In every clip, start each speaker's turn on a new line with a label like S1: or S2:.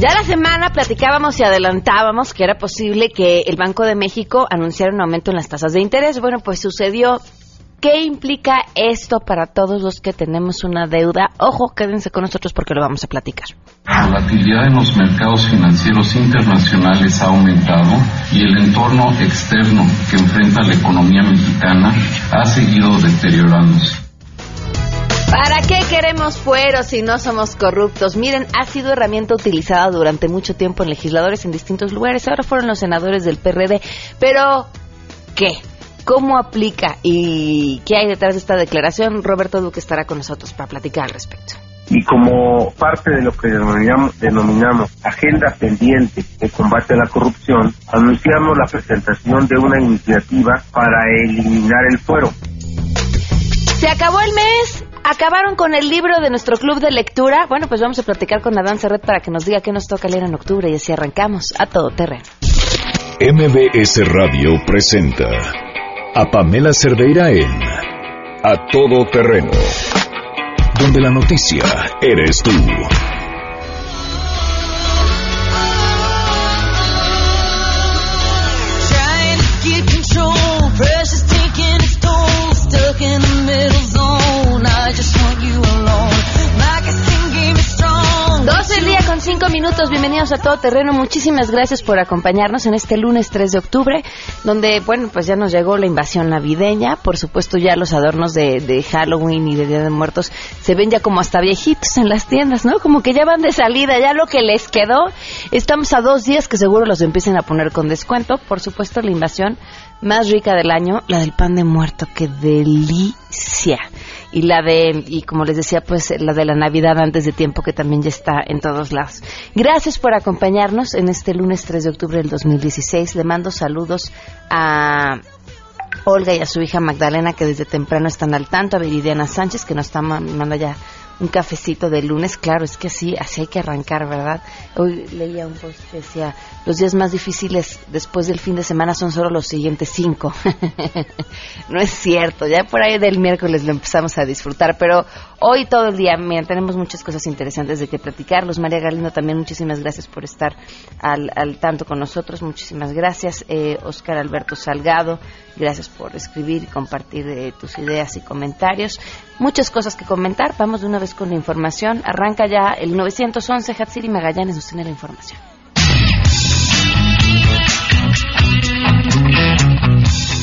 S1: Ya la semana platicábamos y adelantábamos que era posible que el Banco de México anunciara un aumento en las tasas de interés. Bueno, pues sucedió. ¿Qué implica esto para todos los que tenemos una deuda? Ojo, quédense con nosotros porque lo vamos a platicar.
S2: La volatilidad en los mercados financieros internacionales ha aumentado y el entorno externo que enfrenta la economía mexicana ha seguido deteriorándose.
S1: ¿Para qué queremos fueros si no somos corruptos? Miren, ha sido herramienta utilizada durante mucho tiempo en legisladores en distintos lugares. Ahora fueron los senadores del PRD. Pero, ¿qué? ¿Cómo aplica y qué hay detrás de esta declaración? Roberto Duque estará con nosotros para platicar al respecto.
S3: Y como parte de lo que denominamos, denominamos agenda pendiente de combate a la corrupción, anunciamos la presentación de una iniciativa para eliminar el fuero.
S1: Se acabó el mes, acabaron con el libro de nuestro club de lectura. Bueno, pues vamos a platicar con Adán Serret para que nos diga qué nos toca leer en octubre y así arrancamos a todo terreno.
S4: MBS Radio presenta a Pamela Cerdeira en A Todo Terreno, donde la noticia eres tú.
S1: Minutos, bienvenidos a Todo Terreno. Muchísimas gracias por acompañarnos en este lunes 3 de octubre, donde, bueno, pues ya nos llegó la invasión navideña. Por supuesto, ya los adornos de, de Halloween y de Día de Muertos se ven ya como hasta viejitos en las tiendas, ¿no? Como que ya van de salida, ya lo que les quedó. Estamos a dos días que seguro los empiecen a poner con descuento. Por supuesto, la invasión más rica del año, la del pan de muerto. ¡Qué delicia! Y la de, y como les decía, pues la de la Navidad antes de tiempo que también ya está en todos lados. Gracias por acompañarnos en este lunes 3 de octubre del 2016. Le mando saludos a Olga y a su hija Magdalena que desde temprano están al tanto, a Viridiana Sánchez que nos está ma- manda ya un cafecito de lunes, claro, es que así, así hay que arrancar, ¿verdad? Hoy leía un post que decía, los días más difíciles después del fin de semana son solo los siguientes cinco. no es cierto, ya por ahí del miércoles lo empezamos a disfrutar, pero hoy todo el día, tenemos muchas cosas interesantes de que platicarlos. María Galindo también, muchísimas gracias por estar al, al tanto con nosotros, muchísimas gracias. Eh, Oscar Alberto Salgado, gracias por escribir y compartir eh, tus ideas y comentarios. Muchas cosas que comentar, vamos de una vez con la información. Arranca ya el 911, Hatsiri Magallanes nos tiene la información.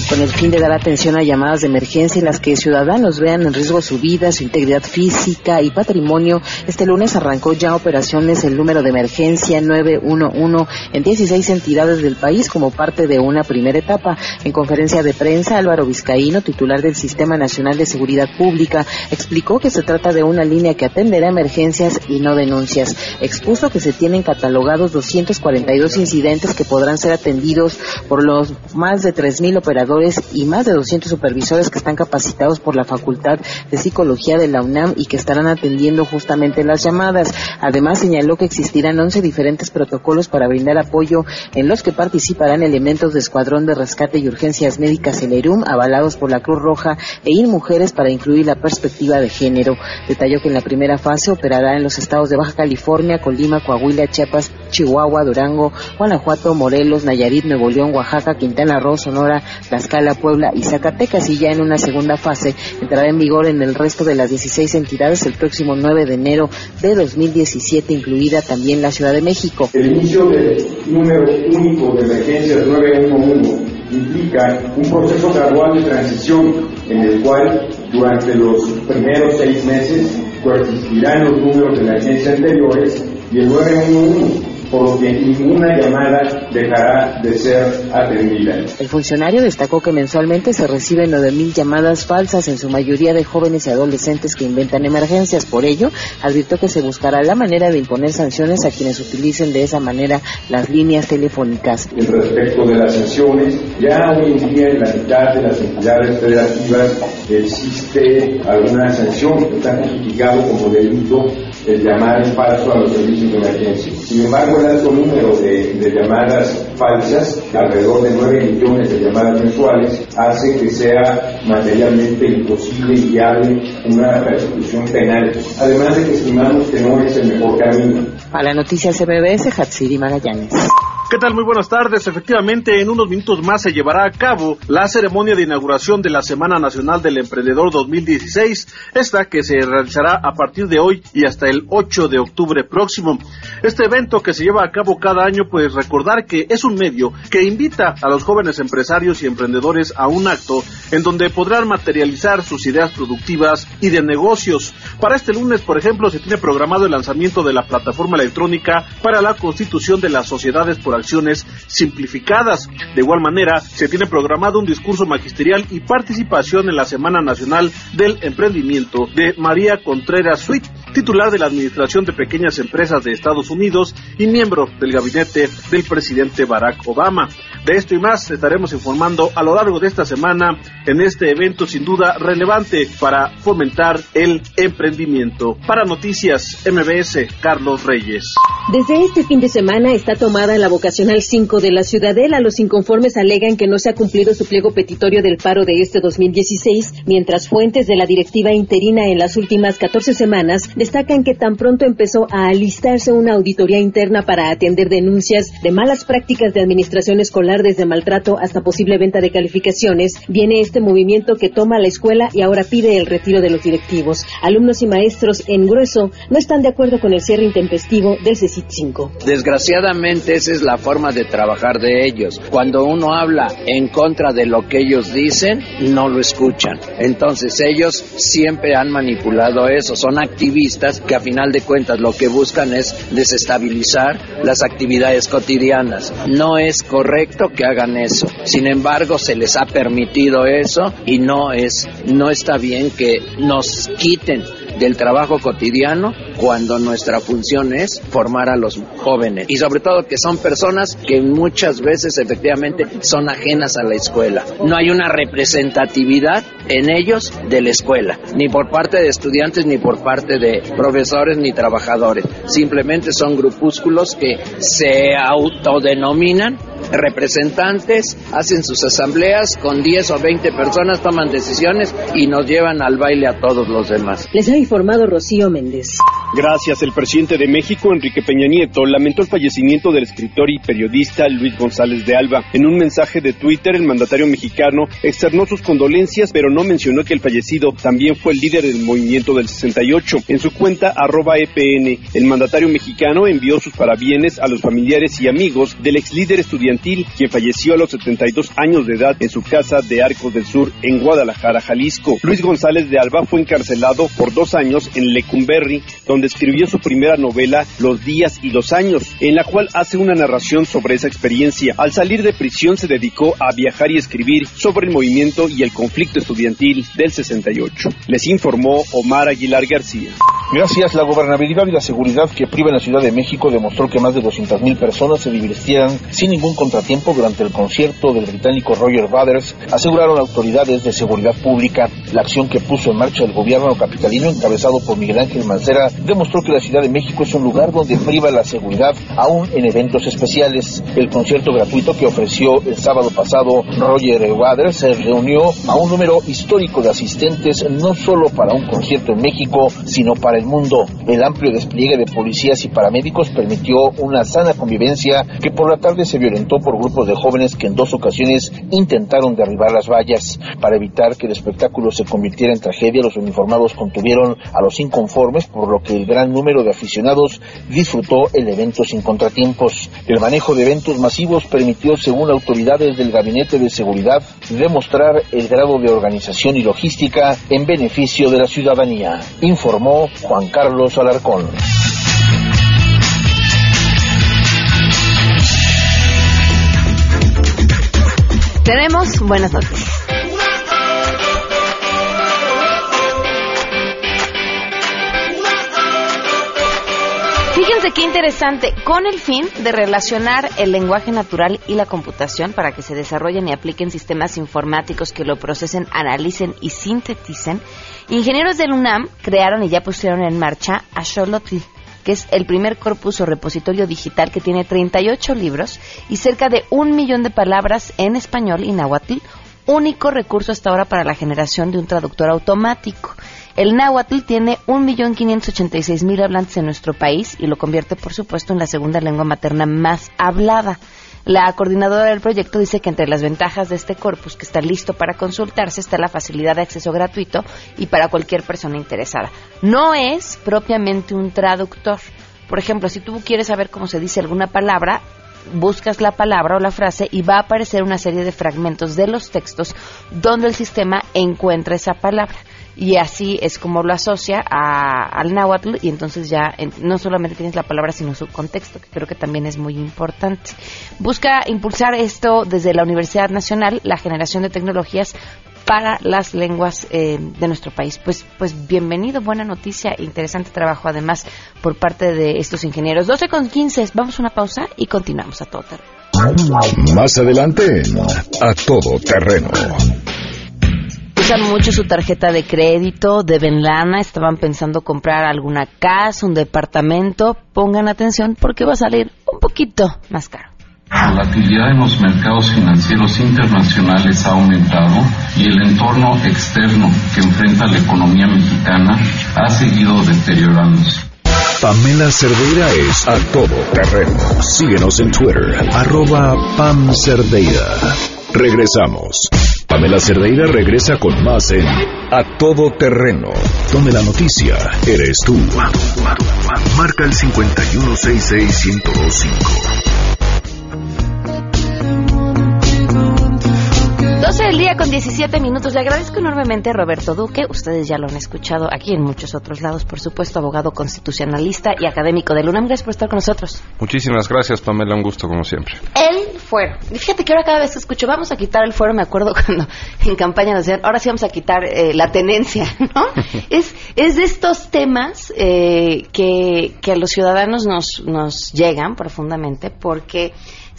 S5: Con el fin de dar atención a llamadas de emergencia en las que ciudadanos vean en riesgo su vida, su integridad física y patrimonio. Este lunes arrancó ya operaciones el número de emergencia 911 en 16 entidades del país como parte de una primera etapa. En conferencia de prensa, Álvaro Vizcaíno, titular del Sistema Nacional de Seguridad Pública, explicó que se trata de una línea que atenderá emergencias y no denuncias. Expuso que se tienen catalogados 242 incidentes que podrán ser atendidos por los más de 3.000 operadores y más de 200 supervisores que están capacitados por la Facultad de Psicología de la UNAM y que estarán atendiendo justamente las llamadas. Además, señaló que existirán 11 diferentes protocolos para brindar apoyo en los que participarán elementos de Escuadrón de Rescate y Urgencias Médicas el ERUM, avalados por la Cruz Roja e INMujeres para incluir la perspectiva de género. Detalló que en la primera fase operará en los estados de Baja California, Colima, Coahuila, Chiapas, Chihuahua, Durango, Guanajuato, Morelos, Nayarit, Nuevo León, Oaxaca, Quintana Roo, Sonora, Tlaxcala, Puebla y Zacatecas y ya en una segunda fase entrará en vigor en el resto de las 16 entidades el próximo 9 de enero de 2017, incluida también la Ciudad de México.
S6: El inicio del número único de emergencias 911 implica un proceso gradual de transición en el cual durante los primeros seis meses coexistirán los números de emergencia anteriores y el 911 por lo que ninguna llamada dejará de ser atendida.
S5: El funcionario destacó que mensualmente se reciben 9.000 llamadas falsas, en su mayoría de jóvenes y adolescentes que inventan emergencias. Por ello, advirtió que se buscará la manera de imponer sanciones a quienes utilicen de esa manera las líneas telefónicas.
S6: En respecto de las sanciones, ya hoy en día en la mitad de las entidades federativas existe alguna sanción que está justificado como delito el llamar en falso a los servicios de emergencia. Sin embargo, el alto número de, llamadas falsas, alrededor de 9 millones de llamadas mensuales, hace que sea materialmente imposible y viable una persecución penal. Además de que estimamos que no es el mejor camino.
S5: A la noticia CBS, Hatsiri Magallanes.
S7: ¿Qué tal? Muy buenas tardes. Efectivamente, en unos minutos más se llevará a cabo la ceremonia de inauguración de la Semana Nacional del Emprendedor 2016, esta que se realizará a partir de hoy y hasta el 8 de octubre próximo. Este evento que se lleva a cabo cada año, pues recordar que es un medio que invita a los jóvenes empresarios y emprendedores a un acto en donde podrán materializar sus ideas productivas y de negocios. Para este lunes, por ejemplo, se tiene programado el lanzamiento de la plataforma electrónica para la constitución de las sociedades por simplificadas. De igual manera, se tiene programado un discurso magisterial y participación en la Semana Nacional del Emprendimiento de María Contreras Sweet, titular de la Administración de Pequeñas Empresas de Estados Unidos y miembro del gabinete del presidente Barack Obama. De esto y más estaremos informando a lo largo de esta semana en este evento sin duda relevante para fomentar el emprendimiento. Para Noticias MBS, Carlos Reyes.
S8: Desde este fin de semana está tomada la vocacional 5 de la Ciudadela. Los inconformes alegan que no se ha cumplido su pliego petitorio del paro de este 2016, mientras fuentes de la directiva interina en las últimas 14 semanas destacan que tan pronto empezó a alistarse una auditoría interna para atender denuncias de malas prácticas de administración escolar desde maltrato hasta posible venta de calificaciones, viene este movimiento que toma la escuela y ahora pide el retiro de los directivos. Alumnos y maestros en grueso no están de acuerdo con el cierre intempestivo del CECIT 5.
S9: Desgraciadamente esa es la forma de trabajar de ellos. Cuando uno habla en contra de lo que ellos dicen, no lo escuchan. Entonces ellos siempre han manipulado eso. Son activistas que a final de cuentas lo que buscan es desestabilizar las actividades cotidianas. No es correcto que hagan eso. Sin embargo, se les ha permitido eso y no es no está bien que nos quiten del trabajo cotidiano cuando nuestra función es formar a los jóvenes y sobre todo que son personas que muchas veces efectivamente son ajenas a la escuela. No hay una representatividad en ellos de la escuela, ni por parte de estudiantes, ni por parte de profesores, ni trabajadores. Simplemente son grupúsculos que se autodenominan representantes, hacen sus asambleas con 10 o 20 personas, toman decisiones y nos llevan al baile a todos los demás.
S8: Les ha informado Rocío Méndez.
S10: Gracias. El presidente de México, Enrique Peña Nieto, lamentó el fallecimiento del escritor y periodista Luis González de Alba. En un mensaje de Twitter, el mandatario mexicano externó sus condolencias, pero no mencionó que el fallecido también fue el líder del movimiento del 68. En su cuenta arroba EPN, el mandatario mexicano envió sus parabienes a los familiares y amigos del ex líder quien falleció a los 72 años de edad en su casa de Arcos del Sur, en Guadalajara, Jalisco. Luis González de Alba fue encarcelado por dos años en Lecumberri, donde escribió su primera novela Los días y los años, en la cual hace una narración sobre esa experiencia. Al salir de prisión se dedicó a viajar y escribir sobre el movimiento y el conflicto estudiantil del 68. Les informó Omar Aguilar García.
S11: Gracias, la gobernabilidad y la seguridad que priva en la Ciudad de México demostró que más de 200.000 personas se divirtieran sin ningún contratiempo durante el concierto del británico Roger Waters, aseguraron autoridades de seguridad pública. La acción que puso en marcha el gobierno capitalino, encabezado por Miguel Ángel Mancera, demostró que la Ciudad de México es un lugar donde priva la seguridad, aún en eventos especiales. El concierto gratuito que ofreció el sábado pasado Roger Waters se reunió a un número histórico de asistentes, no solo para un concierto en México, sino para el mundo. El amplio despliegue de policías y paramédicos permitió una sana convivencia que por la tarde se violentó por grupos de jóvenes que en dos ocasiones intentaron derribar las vallas. Para evitar que el espectáculo se convirtiera en tragedia, los uniformados contuvieron a los inconformes, por lo que el gran número de aficionados disfrutó el evento sin contratiempos. El manejo de eventos masivos permitió, según autoridades del Gabinete de Seguridad, demostrar el grado de organización y logística en beneficio de la ciudadanía, informó Juan Carlos Alarcón.
S1: Tenemos buenas noticias. Fíjense qué interesante, con el fin de relacionar el lenguaje natural y la computación para que se desarrollen y apliquen sistemas informáticos que lo procesen, analicen y sinteticen, ingenieros del UNAM crearon y ya pusieron en marcha a Xolotl, que es el primer corpus o repositorio digital que tiene 38 libros y cerca de un millón de palabras en español y náhuatl, único recurso hasta ahora para la generación de un traductor automático. El náhuatl tiene 1.586.000 hablantes en nuestro país y lo convierte, por supuesto, en la segunda lengua materna más hablada. La coordinadora del proyecto dice que entre las ventajas de este corpus que está listo para consultarse está la facilidad de acceso gratuito y para cualquier persona interesada. No es propiamente un traductor. Por ejemplo, si tú quieres saber cómo se dice alguna palabra, buscas la palabra o la frase y va a aparecer una serie de fragmentos de los textos donde el sistema encuentra esa palabra y así es como lo asocia a, al náhuatl y entonces ya en- no solamente tienes la palabra sino su contexto que creo que también es muy importante busca impulsar esto desde la Universidad Nacional la generación de tecnologías para las lenguas eh, de nuestro país pues pues bienvenido buena noticia interesante trabajo además por parte de estos ingenieros 12 con 15 vamos a una pausa y continuamos a todo terreno.
S4: Más adelante A Todo Terreno.
S1: Usan mucho su tarjeta de crédito, deben lana, estaban pensando comprar alguna casa, un departamento, pongan atención porque va a salir un poquito más caro.
S2: La volatilidad en los mercados financieros internacionales ha aumentado y el entorno externo que enfrenta la economía mexicana ha seguido deteriorándose.
S4: Pamela Cerdeira es A Todo Terreno. Síguenos en Twitter, arroba Pam Cerdeira. Regresamos. Pamela Cerdeira regresa con más en A Todo Terreno, donde la noticia eres tú. Marca el 5166125.
S1: 12 del día con 17 minutos. Le agradezco enormemente a Roberto Duque. Ustedes ya lo han escuchado aquí en muchos otros lados, por supuesto, abogado constitucionalista y académico del UNAM. Gracias por estar con nosotros.
S12: Muchísimas gracias, Pamela, un gusto como siempre.
S1: El fuero. Y fíjate que ahora cada vez escucho, vamos a quitar el fuero, me acuerdo cuando en campaña nos decían, ahora sí vamos a quitar eh, la tenencia, ¿no? es, es de estos temas eh, que, que a los ciudadanos nos, nos llegan profundamente porque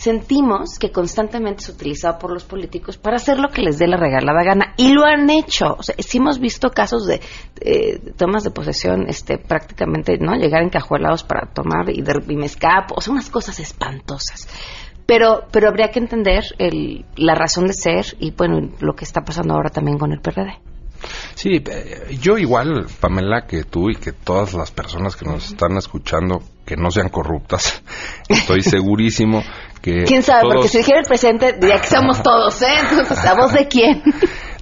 S1: sentimos que constantemente es utilizado por los políticos para hacer lo que les dé la regalada gana y lo han hecho. O sea, sí hemos visto casos de eh, tomas de posesión este prácticamente no llegar encajuelados para tomar y, de, y me escapo, o sea, unas cosas espantosas. Pero pero habría que entender el, la razón de ser y bueno, lo que está pasando ahora también con el PRD.
S12: Sí, eh, yo igual, Pamela, que tú y que todas las personas que nos están escuchando, que no sean corruptas, estoy segurísimo
S1: ¿Quién sabe?
S12: todos-
S1: Porque si dijera el presidente, diría que somos todos, ¿eh? Entonces, ¿a voz de quién?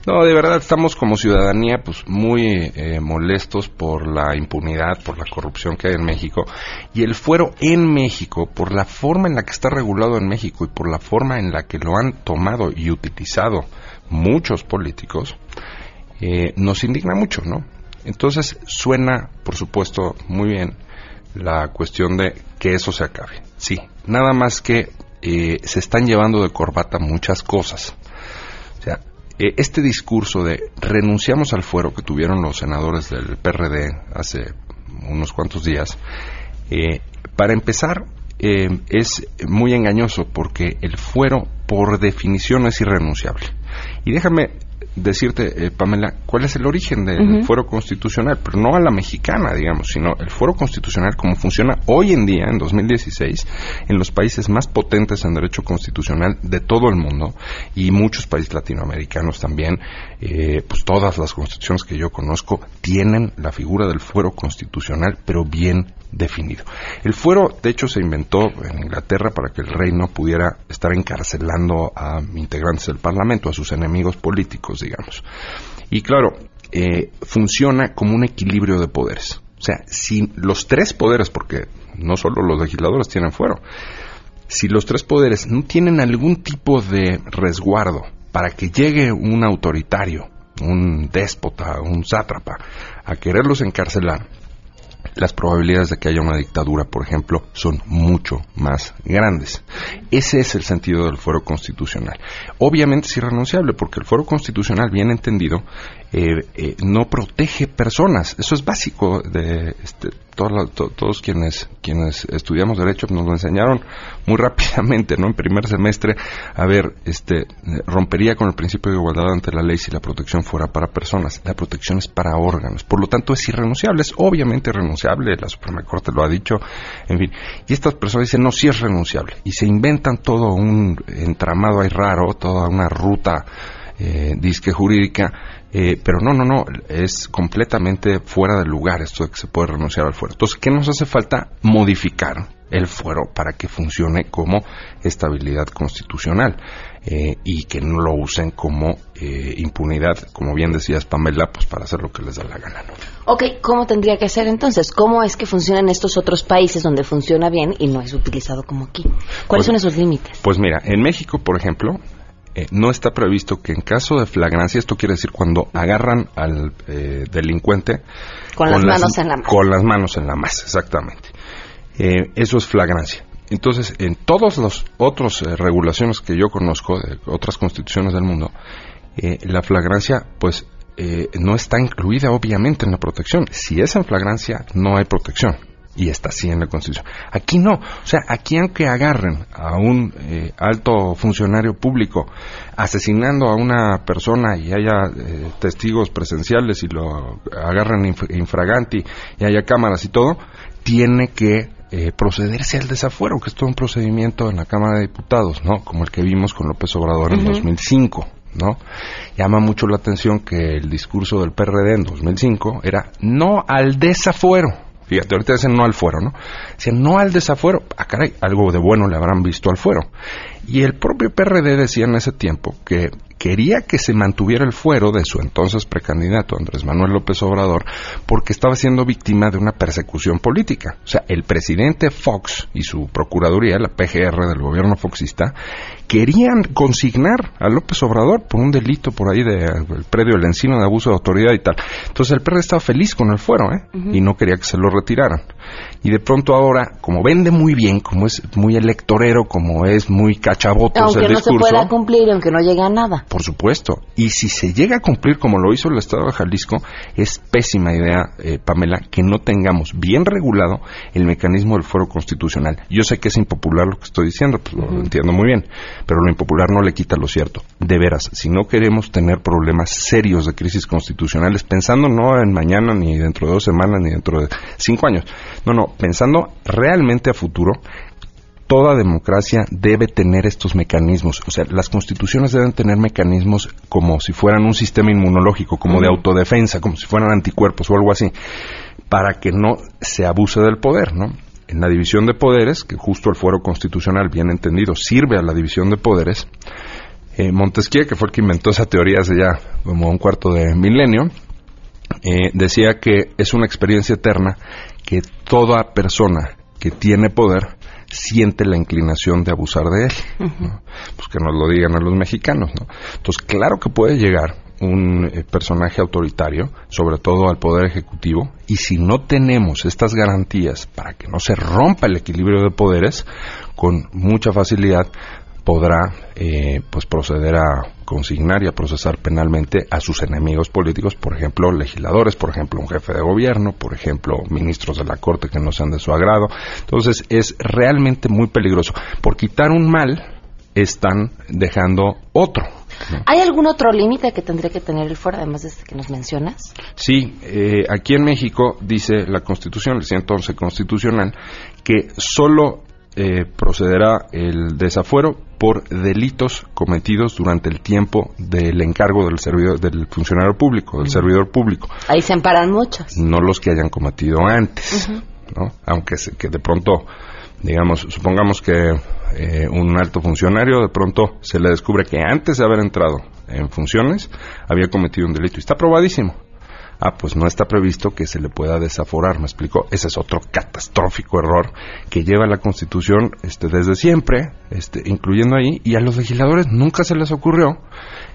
S12: No, de verdad estamos como ciudadanía pues muy eh, molestos por la impunidad, por la corrupción que hay en México y el fuero en México por la forma en la que está regulado en México y por la forma en la que lo han tomado y utilizado muchos políticos eh, nos indigna mucho, ¿no? Entonces suena, por supuesto, muy bien la cuestión de que eso se acabe. Sí, nada más que eh, se están llevando de corbata muchas cosas. O sea, eh, este discurso de renunciamos al fuero que tuvieron los senadores del PRD hace unos cuantos días, eh, para empezar, eh, es muy engañoso porque el fuero, por definición, es irrenunciable. Y déjame decirte, eh, Pamela, cuál es el origen del fuero constitucional, pero no a la mexicana, digamos, sino el fuero constitucional como funciona hoy en día, en 2016, en los países más potentes en derecho constitucional de todo el mundo y muchos países latinoamericanos también, eh, pues todas las constituciones que yo conozco tienen la figura del fuero constitucional, pero bien definido. El fuero, de hecho, se inventó en Inglaterra para que el rey no pudiera estar encarcelando a integrantes del Parlamento, a sus enemigos políticos, digamos. Y claro, eh, funciona como un equilibrio de poderes. O sea, si los tres poderes, porque no solo los legisladores tienen fuero, si los tres poderes no tienen algún tipo de resguardo para que llegue un autoritario, un déspota, un sátrapa, a quererlos encarcelar, las probabilidades de que haya una dictadura, por ejemplo, son mucho más grandes. Ese es el sentido del fuero constitucional. Obviamente es irrenunciable porque el fuero constitucional, bien entendido, eh, eh, no protege personas. Eso es básico de este, todos, quienes quienes estudiamos derecho nos lo enseñaron muy rápidamente, ¿no? En primer semestre, a ver, este rompería con el principio de igualdad ante la ley si la protección fuera para personas. La protección es para órganos, por lo tanto es irrenunciable, es obviamente irrenunciable. La Suprema Corte lo ha dicho, en fin. Y estas personas dicen no, sí es renunciable y se inventan todo un entramado ahí raro, toda una ruta eh, disque jurídica, eh, pero no, no, no, es completamente fuera de lugar esto de que se puede renunciar al fuero. Entonces, ¿qué nos hace falta? Modificar el fuero para que funcione como estabilidad constitucional eh, y que no lo usen como eh, impunidad, como bien decías Pamela, pues para hacer lo que les da la gana. ¿no?
S1: Ok, ¿cómo tendría que ser entonces? ¿Cómo es que funciona en estos otros países donde funciona bien y no es utilizado como aquí? ¿Cuáles
S12: Pues-
S1: son esos límites?
S12: Pues mira, en México, por ejemplo, eh, no está previsto que en caso de flagrancia, esto quiere decir cuando agarran al eh, delincuente
S1: Con las manos en la masa.
S12: Con las manos en la masa, exactamente. Eh, eso es flagrancia. Entonces, en todas las otras regulaciones que yo conozco, de otras constituciones del mundo, la flagrancia, pues, eh, no está incluida obviamente en la protección. Si es en flagrancia, no hay protección. Y está así en la Constitución. Aquí no. O sea, aquí aunque agarren a un eh, alto funcionario público asesinando a una persona y haya eh, testigos presenciales y lo agarran inf- infraganti y haya cámaras y todo, tiene que eh, procederse al desafuero, que es todo un procedimiento en la Cámara de Diputados, ¿no? Como el que vimos con López Obrador en
S13: Ujú.
S12: 2005, ¿no? Llama mucho la atención que el discurso del PRD en 2005 era no al desafuero. Fíjate, ahorita dicen no al fuero, ¿no? Decían no al desafuero. Ah, caray, algo de bueno le habrán visto al fuero. Y el propio PRD decía en ese tiempo que quería que se mantuviera el fuero de su entonces precandidato Andrés Manuel López Obrador porque estaba siendo víctima de una persecución política. O sea, el presidente Fox y su procuraduría, la PGR del gobierno foxista, querían consignar a López Obrador por un delito por ahí de el predio del encino de abuso de autoridad y tal. Entonces el PRD estaba feliz con el fuero, ¿eh? Y no quería que se lo retiraran. Y de pronto ahora, como vende muy bien, como es muy electorero, como es muy cachabotos
S1: Aunque
S12: el
S1: no se pueda cumplir, aunque no llegue a nada.
S12: Por supuesto. Y si se llega a cumplir como lo hizo el Estado de Jalisco, es pésima idea, eh, Pamela, que no tengamos bien regulado el mecanismo del fuero constitucional. Yo sé que es impopular lo que estoy diciendo, pues lo entiendo muy bien, pero lo impopular no le quita lo cierto. De veras, si no queremos tener problemas serios de crisis constitucionales, pensando no en mañana, ni dentro de dos semanas, ni dentro de cinco años, no, no, pensando realmente a futuro, toda democracia debe tener estos mecanismos. O sea, las constituciones deben tener mecanismos como si fueran un sistema inmunológico, como de autodefensa, como si fueran anticuerpos o algo así, para que no se abuse del poder, ¿no? En la división de poderes, que justo el fuero constitucional, bien entendido, sirve a la división de poderes, eh, Montesquieu, que fue el que inventó esa teoría hace ya como un cuarto de milenio, eh, decía que es una experiencia eterna que toda persona que tiene poder siente la inclinación de abusar de él. ¿no? Pues que nos lo digan a los mexicanos, ¿no? Entonces, claro que puede llegar un eh, personaje autoritario, sobre todo al poder ejecutivo, y si no tenemos estas garantías para que no se rompa el equilibrio de poderes, con mucha facilidad podrá eh, pues proceder a consignar y a procesar penalmente a sus enemigos políticos, por ejemplo, legisladores, por ejemplo, un jefe de gobierno, por ejemplo, ministros de la Corte que no sean de su agrado. Entonces, es realmente muy peligroso. Por quitar un mal, están dejando otro. ¿no?
S1: ¿Hay algún otro límite que tendría que tener el fuero, además de este que nos mencionas?
S12: Sí, eh, aquí en México dice la Constitución, el 111 constitucional, que solo eh, procederá el desafuero por delitos cometidos durante el tiempo del encargo del servidor, del funcionario público, del servidor público,
S1: Ahí se amparan muchos.
S12: no los que hayan cometido antes. ¿no? Aunque se- que de pronto, digamos, supongamos que eh, un alto funcionario de pronto se le descubre que antes de haber entrado en funciones había cometido un delito y está probadísimo. Ah, pues no está previsto que se le pueda desaforar, me explico. Ese es otro catastrófico error que lleva la Constitución este, desde siempre, este, incluyendo ahí, y a los legisladores nunca se les ocurrió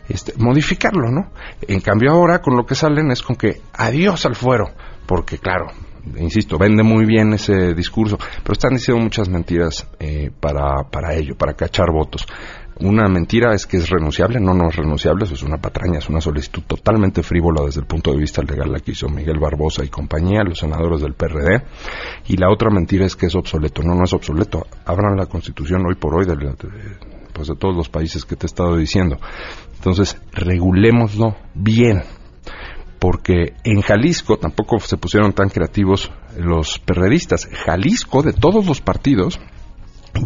S12: este, modificarlo, ¿no? En cambio ahora con lo que salen es con que adiós al fuero, porque claro, insisto, vende muy bien ese discurso, pero están diciendo muchas mentiras eh, para, para ello, para cachar votos. Una mentira es que es renunciable, no, no es renunciable, eso es una patraña, es una solicitud totalmente frívola desde el punto de vista legal la que hizo Miguel Barbosa y compañía, los senadores del PRD. Y la otra mentira es que es obsoleto, no, no es obsoleto. Abran la constitución hoy por hoy de, de, pues de todos los países que te he estado diciendo. Entonces, regulémoslo bien, porque en Jalisco tampoco se pusieron tan creativos los perredistas. Jalisco, de todos los partidos,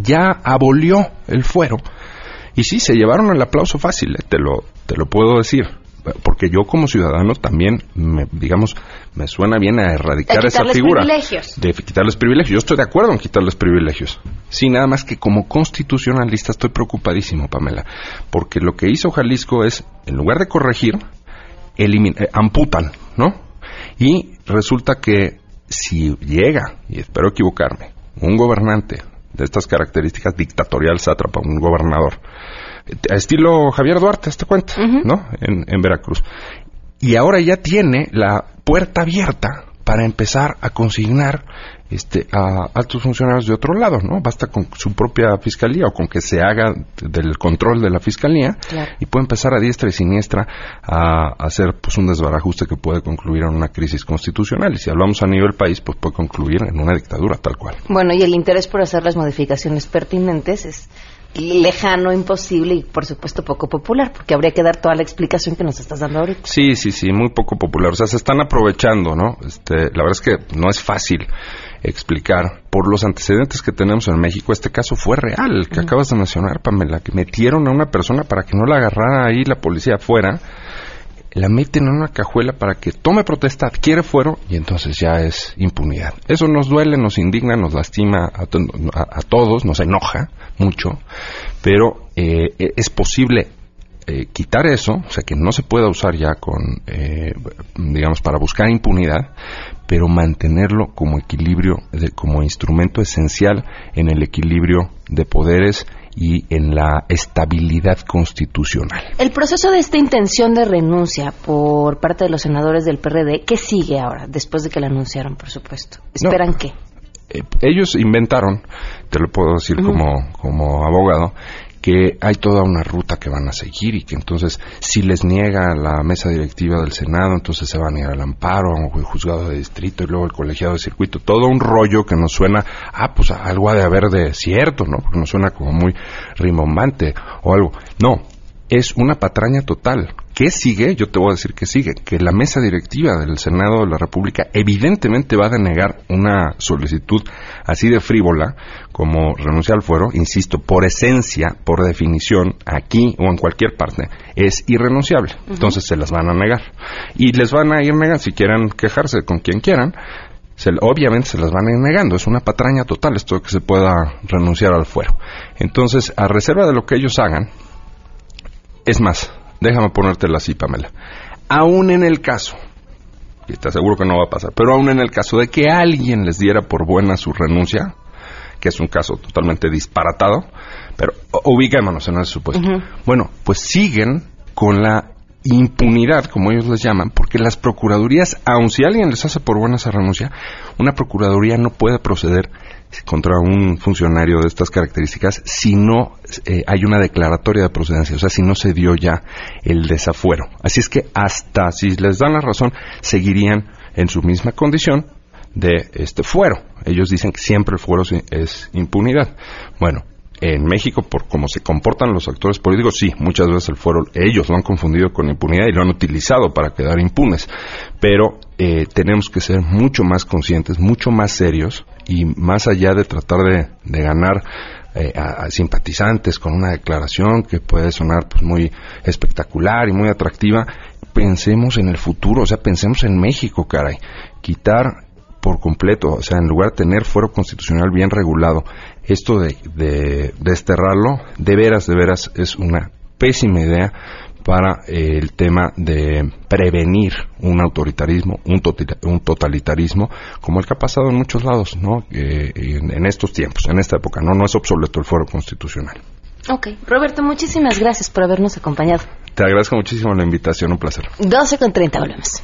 S12: ya abolió el fuero y sí, se llevaron el aplauso fácil, eh, te, lo, te lo puedo decir. Porque yo como ciudadano también, me, digamos, me suena bien a erradicar esa figura.
S1: Privilegios.
S12: De quitarles privilegios. Yo estoy de acuerdo en quitarles privilegios. Sí, nada más que como constitucionalista estoy preocupadísimo, Pamela. Porque lo que hizo Jalisco es, en lugar de corregir, elimin eh, amputan, ¿no? Y resulta que si llega, y espero equivocarme, un gobernante de estas características dictatorial sátrapa, un gobernador, estilo Javier Duarte, este cuenta, ¿no? En, en Veracruz. Y ahora ya tiene la puerta abierta para empezar a consignar este, a altos funcionarios de otro lado, ¿no? Basta con su propia fiscalía o con que se haga del control de la fiscalía
S1: Claro.
S12: y puede empezar a diestra y siniestra a, hacer pues un desbarajuste que puede concluir en una crisis constitucional y si hablamos a nivel país pues puede concluir en una dictadura tal cual.
S1: Bueno, y el interés por hacer las modificaciones pertinentes es lejano, imposible y por supuesto poco popular, porque habría que dar toda la explicación que nos estás dando ahorita.
S12: Sí, sí, sí, muy poco popular. O sea, se están aprovechando, ¿no? Este, la verdad es que no es fácil explicar por los antecedentes que tenemos en México. Este caso fue real, el que acabas de mencionar, Pamela, que metieron a una persona para que no la agarrara ahí la policía afuera, la meten en una cajuela para que tome protesta, adquiere fuero y entonces ya es impunidad. Eso nos duele, nos indigna, nos lastima a, to- a- a todos, nos enoja mucho, pero eh, e- es posible eh, quitar eso, o sea que no se pueda usar ya con, eh, digamos, para buscar impunidad, pero mantenerlo como equilibrio, de- como instrumento esencial en el equilibrio de poderes y en la estabilidad constitucional.
S1: El proceso de esta intención de renuncia por parte de los senadores del PRD, ¿qué sigue ahora, después de que la anunciaron, por supuesto? ¿Esperan qué?
S12: Eh, ellos inventaron, te lo puedo decir como, como abogado, que hay toda una ruta que van a seguir y que entonces si les niega la mesa directiva del Senado, entonces se van a ir al amparo, a un juzgado de distrito y luego el colegiado de circuito. Todo un rollo que nos suena, ah, pues algo ha de haber de cierto, ¿no? Porque nos suena como muy rimbombante o algo. No, es una patraña total. ¿Qué sigue? Yo te voy a decir que sigue. Que la mesa directiva del Senado de la República evidentemente va a denegar una solicitud así de frívola como renunciar al fuero, insisto, por esencia, por definición, aquí o en cualquier parte, es irrenunciable. Entonces se las van a negar. Y les van a ir negando, si quieren quejarse con quien quieran, se- obviamente se las van a ir negando. Es una patraña total esto de que se pueda renunciar al fuero. Entonces, a reserva de lo que ellos hagan, es más, déjame ponértela así, Pamela. Aún en el caso, y te aseguro que no va a pasar, pero aún en el caso de que alguien les diera por buena su renuncia, que es un caso totalmente disparatado, pero ubiquémonos en ese supuesto. Bueno, pues siguen con la impunidad, como ellos les llaman, porque las procuradurías, aun si alguien les hace por buena esa renuncia, una procuraduría no puede proceder contra un funcionario de estas características si no eh, hay una declaratoria de procedencia, o sea, si no se dio ya el desafuero. Así es que hasta si les dan la razón, seguirían en su misma condición de este fuero. Ellos dicen que siempre el fuero es impunidad. Bueno, en México, por cómo se comportan los actores políticos, sí, muchas veces el fuero, ellos lo han confundido con impunidad y lo han utilizado para quedar impunes. Pero eh, tenemos que ser mucho más conscientes, mucho más serios y más allá de tratar de, de ganar eh, a, a simpatizantes con una declaración que puede sonar pues muy espectacular y muy atractiva, pensemos en el futuro, o sea, pensemos en México, caray. Quitar por completo, o sea, en lugar de tener fuero constitucional bien regulado, esto de, de desterrarlo, de veras, de veras, es una pésima idea para eh, el tema de prevenir un autoritarismo, un, un totalitarismo, como el que ha pasado en muchos lados, ¿no? Eh, en, en estos tiempos, en esta época, ¿no? No es obsoleto el fuero constitucional.
S1: Ok. Roberto, muchísimas gracias por habernos acompañado.
S12: Te agradezco muchísimo la invitación, un placer.
S1: 12 con 30, volvemos.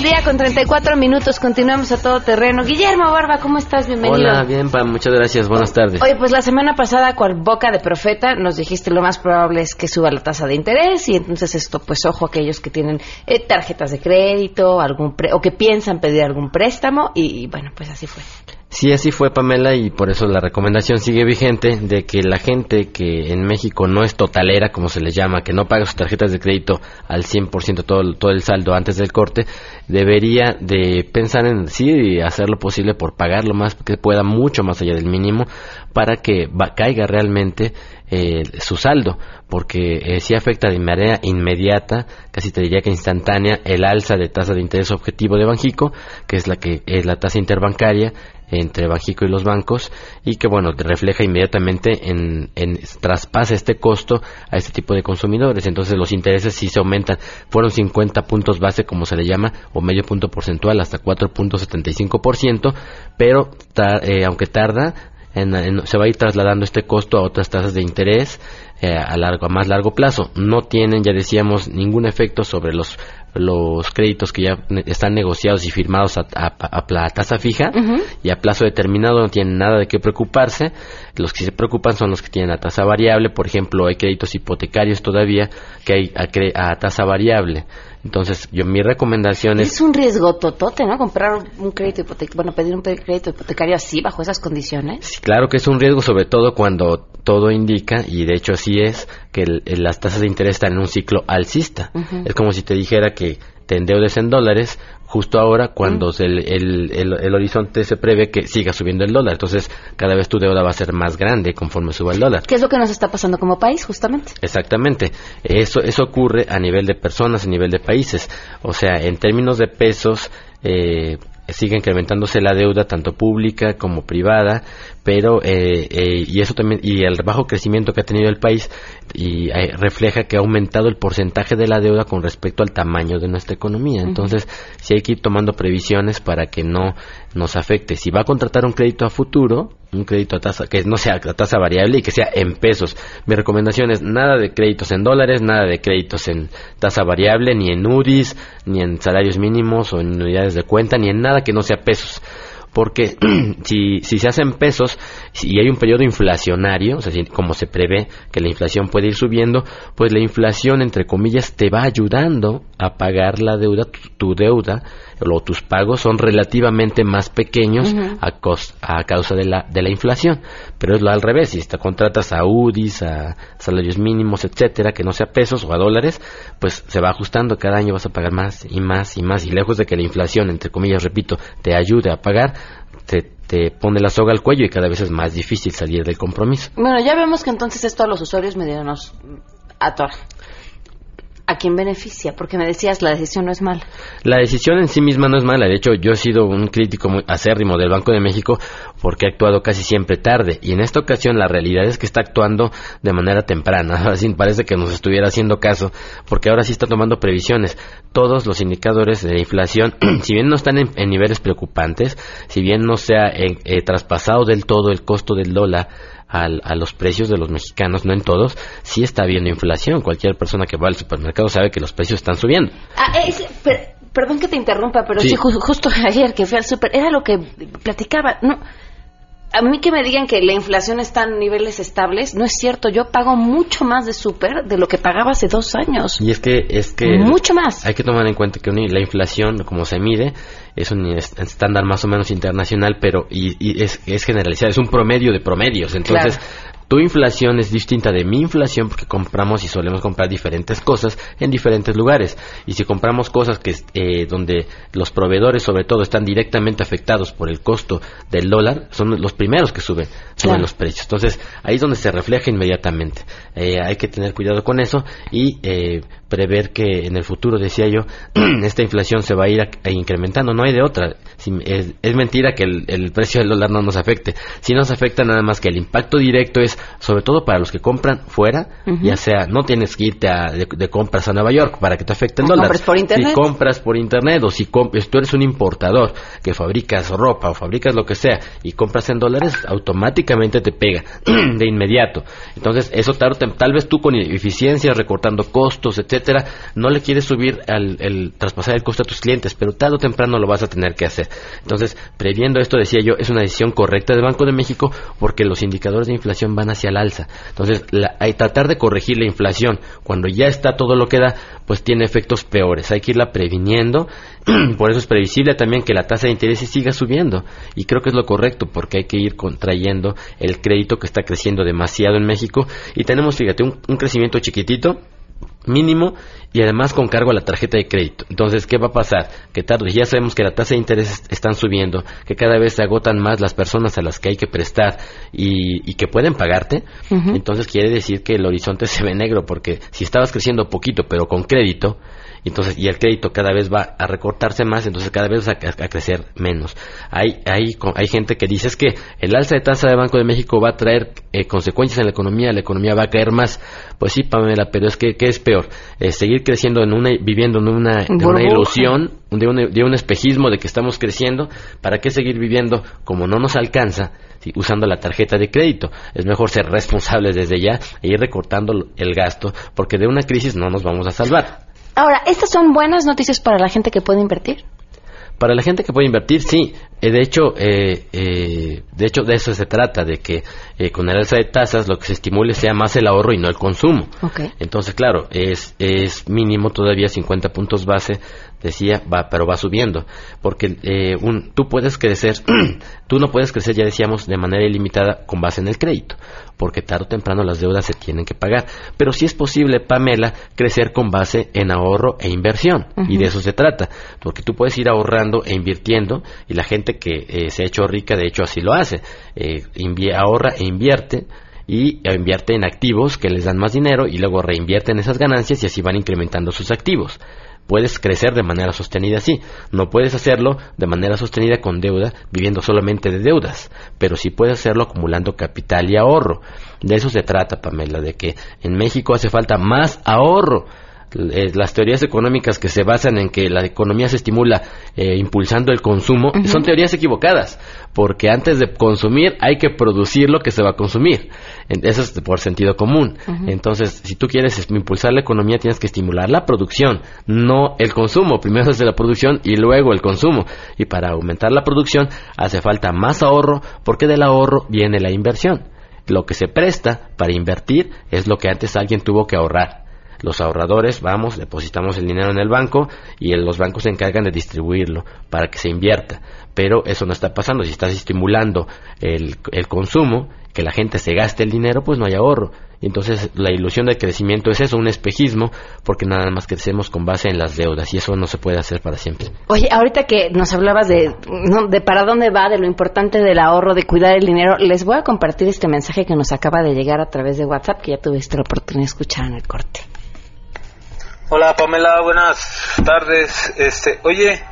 S1: Del día con 34 minutos, continuamos a todo terreno. Guillermo Barba, ¿cómo estás? Bienvenido.
S13: Hola, bien, Pam, muchas gracias, buenas tardes.
S1: Oye, pues la semana pasada, cual boca de profeta, nos dijiste lo más probable es que suba la tasa de interés y entonces esto, pues ojo a aquellos que tienen eh, tarjetas de crédito algún pre- o que piensan pedir algún préstamo y, y bueno, pues así fue.
S13: Sí, así fue Pamela y por eso la recomendación sigue vigente de que la gente que en México no es totalera, como se les llama, que no paga sus tarjetas de crédito al 100% todo, todo el saldo antes del corte, debería de pensar en sí hacer lo posible por pagar lo más que pueda, mucho más allá del mínimo, para que va- caiga realmente eh, su saldo, porque eh, sí afecta de manera inmediata, casi te diría que instantánea, el alza de tasa de interés objetivo de Banjico, que es la que es la tasa interbancaria entre Banjico y los bancos y que bueno refleja inmediatamente en, en traspasa este costo a este tipo de consumidores. Entonces los intereses sí se aumentan. Fueron 50 puntos base como se le llama o medio punto porcentual hasta 4.75% pero ta- eh, aunque tarda en- se va a ir trasladando este costo a otras tasas de interés eh, a largo a más largo plazo. No tienen ya decíamos ningún efecto sobre los los créditos que ya están negociados y firmados a, a- a tasa fija y a plazo determinado no tienen nada de qué preocuparse. Los que se preocupan son los que tienen a tasa variable. Por ejemplo, hay créditos hipotecarios todavía que hay a, a tasa variable. Entonces, yo mi recomendación es
S1: Es un riesgo totote, ¿no? Comprar un crédito hipotecario, bueno, pedir un crédito hipotecario así, bajo esas condiciones.
S13: Claro que es un riesgo, sobre todo cuando todo indica, y de hecho así es, que el- las tasas de interés están en un ciclo alcista. Es como si te dijera que te endeudes en dólares justo ahora cuando el- el- el horizonte se prevé que siga subiendo el dólar. Entonces, cada vez tu deuda va a ser más grande conforme suba el dólar.
S1: ¿Qué es lo que nos está pasando como país, justamente?
S13: Exactamente. Eso, eso ocurre a nivel de personas, a nivel de países. O sea, en términos de pesos, eh, sigue incrementándose la deuda tanto pública como privada, pero eh, eh, y eso también y el bajo crecimiento que ha tenido el país y eh, refleja que ha aumentado el porcentaje de la deuda con respecto al tamaño de nuestra economía. Entonces, sí hay que ir tomando previsiones para que no nos afecte. Si va a contratar un crédito a futuro, un crédito a tasa que no sea a tasa variable y que sea en pesos. Mi recomendación es nada de créditos en dólares, nada de créditos en tasa variable, ni en UDIs, ni en salarios mínimos o en unidades de cuenta, ni en nada que no sea pesos. Porque si, si se hacen pesos y hay un periodo inflacionario, o sea, si- como se prevé que la inflación puede ir subiendo, pues la inflación, entre comillas, te va ayudando a pagar la deuda, tu, tu deuda o tus pagos son relativamente más pequeños a, cos- a causa de la, de la inflación. Pero es lo al revés, si te contratas a UDIs, a salarios mínimos, etcétera, que no sea pesos o a dólares, pues se va ajustando, cada año vas a pagar más y más y más. Y lejos de que la inflación, entre comillas, repito, te ayude a pagar, te, te pone la soga al cuello y cada vez es más difícil salir del compromiso.
S1: Bueno, ya vemos que entonces esto a los usuarios medio nos atora. ¿A quién beneficia? Porque me decías, la decisión no es mala.
S13: La decisión en sí misma no es mala. De hecho, yo he sido un crítico muy acérrimo del Banco de México porque ha actuado casi siempre tarde. Y en esta ocasión la realidad es que está actuando de manera temprana. Así parece que nos estuviera haciendo caso porque ahora sí está tomando previsiones. Todos los indicadores de inflación, si bien no están en, niveles preocupantes, si bien no se ha eh, eh, traspasado del todo el costo del dólar al- a los precios de los mexicanos, no en todos, sí está habiendo inflación. Cualquier persona que va al supermercado sabe que los precios están subiendo.
S1: Ah, es- per- perdón que te interrumpa, pero sí,
S13: Sí.
S1: ju- justo ayer que fui al súper, era lo que platicaba. No, a mí que me digan que la inflación está en niveles estables, no es cierto. Yo pago mucho más de súper de lo que pagaba hace dos años.
S13: Y es que, es que
S1: Mucho más.
S13: Hay que tomar en cuenta que la inflación, como se mide, es un es- estándar más o menos internacional, pero y, y es, es generalizado, es un promedio de promedios. Entonces, tu inflación es distinta de mi inflación porque compramos y solemos comprar diferentes cosas en diferentes lugares. Y si compramos cosas que eh, donde los proveedores sobre todo están directamente afectados por el costo del dólar, son los primeros que suben, suben
S1: Claro.
S13: los precios. Entonces, ahí es donde se refleja inmediatamente. Eh, hay que tener cuidado con eso y eh, prever que en el futuro, decía yo, esta inflación se va a ir a- a incrementando. No hay de otra. Si- es, es mentira que el, el precio del dólar no nos afecte. Si nos afecta nada más que el impacto directo es, sobre todo para los que compran fuera, ya sea, no tienes que irte a- de, de compras a Nueva York para que te afecte el dólar.
S1: compres por internet.
S13: Si compras por internet o si tú eres un importador que fabricas ropa o fabricas lo que sea y compras en dólares, automáticamente te pega de inmediato. Entonces, eso tem- tal vez tú con eficiencia, recortando costos, etcétera, no le quieres subir al el traspasar el costo a tus clientes, pero tarde o temprano lo vas a tener que hacer. Entonces, previendo esto, decía yo, es una decisión correcta del Banco de México porque los indicadores de inflación van hacia el alza. Entonces, la- hay tratar de corregir la inflación cuando ya está todo lo que da, pues tiene efectos peores. Hay que irla previniendo. Por eso es previsible también que la tasa de interés siga subiendo. Y creo que es lo correcto porque hay que ir contrayendo el crédito que está creciendo demasiado en México. Y tenemos, fíjate, un, un crecimiento chiquitito mínimo y además con cargo a la tarjeta de crédito. Entonces, ¿qué va a pasar? Que tarde, ya sabemos que la tasa de interés están subiendo, que cada vez se agotan más las personas a las que hay que prestar y, y que pueden pagarte. Entonces quiere decir que el horizonte se ve negro porque si estabas creciendo poquito pero con crédito, entonces y el crédito cada vez va a recortarse más, entonces cada vez va a, a crecer menos. Hay, hay, hay gente que dice es que el alza de tasa de Banco de México va a traer eh, consecuencias en la economía, la economía va a caer más. Pues sí, Pamela, pero es que ¿qué es peor? Eh, seguir creciendo en una, viviendo en una, en una ilusión, de un, de un espejismo de que estamos creciendo, ¿para qué seguir viviendo como no nos alcanza? sí, usando la tarjeta de crédito. Es mejor ser responsables desde ya e ir recortando el gasto, porque de una crisis no nos vamos a salvar.
S1: Ahora, ¿estas son buenas noticias para la gente que puede invertir?
S13: Para la gente que puede invertir, sí. Eh, de hecho, eh, eh, de hecho de eso se trata, de que eh, con el alza de tasas lo que se estimule sea más el ahorro y no el consumo. Entonces, claro, es, es mínimo todavía 50 puntos base, decía, va, pero va subiendo. Porque eh, un, tú puedes crecer, tú no puedes crecer, ya decíamos, de manera ilimitada con base en el crédito. Porque tarde o temprano las deudas se tienen que pagar. Pero sí es posible, Pamela, crecer con base en ahorro e inversión. Y de eso se trata. Porque tú puedes ir ahorrando e invirtiendo. Y la gente que eh, se ha hecho rica, de hecho, así lo hace. Eh, ahorra e invierte y invierte en activos que les dan más dinero y luego reinvierte en esas ganancias y así van incrementando sus activos. Puedes crecer de manera sostenida así. No puedes hacerlo de manera sostenida con deuda, viviendo solamente de deudas, pero sí puedes hacerlo acumulando capital y ahorro. De eso se trata, Pamela, de que en México hace falta más ahorro. Eh, las teorías económicas que se basan en que la economía se estimula eh, impulsando el consumo son teorías equivocadas, porque antes de consumir hay que producir lo que se va a consumir. En- Eso es por sentido común. Entonces, si tú quieres es- impulsar la economía, tienes que estimular la producción, no el consumo. Primero es la producción y luego el consumo. Y para aumentar la producción hace falta más ahorro, porque del ahorro viene la inversión. Lo que se presta para invertir es lo que antes alguien tuvo que ahorrar. Los ahorradores, vamos, depositamos el dinero en el banco y los bancos se encargan de distribuirlo para que se invierta. Pero eso no está pasando. Si estás estimulando el, el consumo, que la gente se gaste el dinero, pues no hay ahorro. Entonces la ilusión del crecimiento es eso, un espejismo, porque nada más crecemos con base en las deudas y eso no se puede hacer para siempre.
S1: Oye, ahorita que nos hablabas de, de para dónde va, de lo importante del ahorro, de cuidar el dinero, les voy a compartir este mensaje que nos acaba de llegar a través de WhatsApp, que ya tuviste la oportunidad de escuchar en el corte.
S14: Hola Pamela, buenas tardes. Este, oye,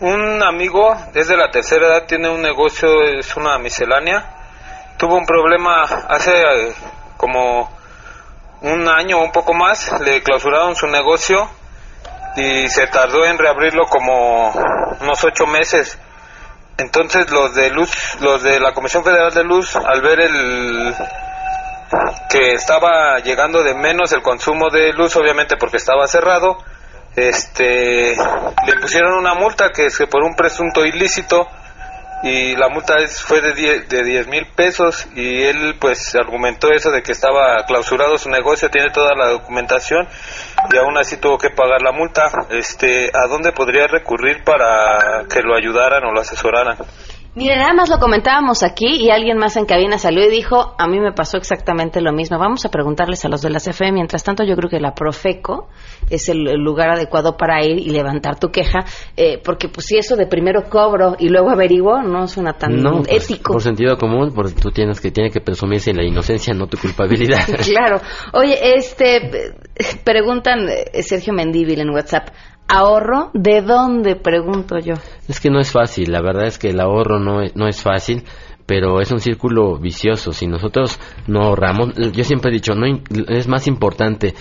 S14: un amigo desde la tercera edad tiene un negocio, es una miscelánea. Tuvo un problema hace como un año o un poco más, le clausuraron su negocio y se tardó en reabrirlo como unos ocho meses. Entonces los de luz, los de la Comisión Federal de Luz, al ver el que estaba llegando de menos el consumo de luz, obviamente porque estaba cerrado, este, le impusieron una multa que es que por un presunto ilícito y la multa es, fue de 10 de 10 mil pesos y él pues argumentó eso de que estaba clausurado su negocio, tiene toda la documentación y aún así tuvo que pagar la multa. Este, ¿a dónde podría recurrir para que lo ayudaran o lo asesoraran?
S1: Mire, nada más lo comentábamos aquí y alguien más en cabina salió y dijo, a mí me pasó exactamente lo mismo. Vamos a preguntarles a los de la CFE. Mientras tanto, yo creo que la Profeco es el, lugar adecuado para ir y levantar tu queja, eh, porque pues si eso de primero cobro y luego averiguo, no suena tan
S13: No, pues,
S1: ético.
S13: por sentido común, por, tú tienes que tiene que presumirse la inocencia, no tu culpabilidad.
S1: claro. Oye, este, preguntan eh, Sergio Mendívil en WhatsApp, ¿ahorro? ¿De dónde? Pregunto yo.
S13: Es que no es fácil, la verdad es que el ahorro no es, no es fácil, pero es un círculo vicioso. Si nosotros no ahorramos, yo siempre he dicho, no es más importante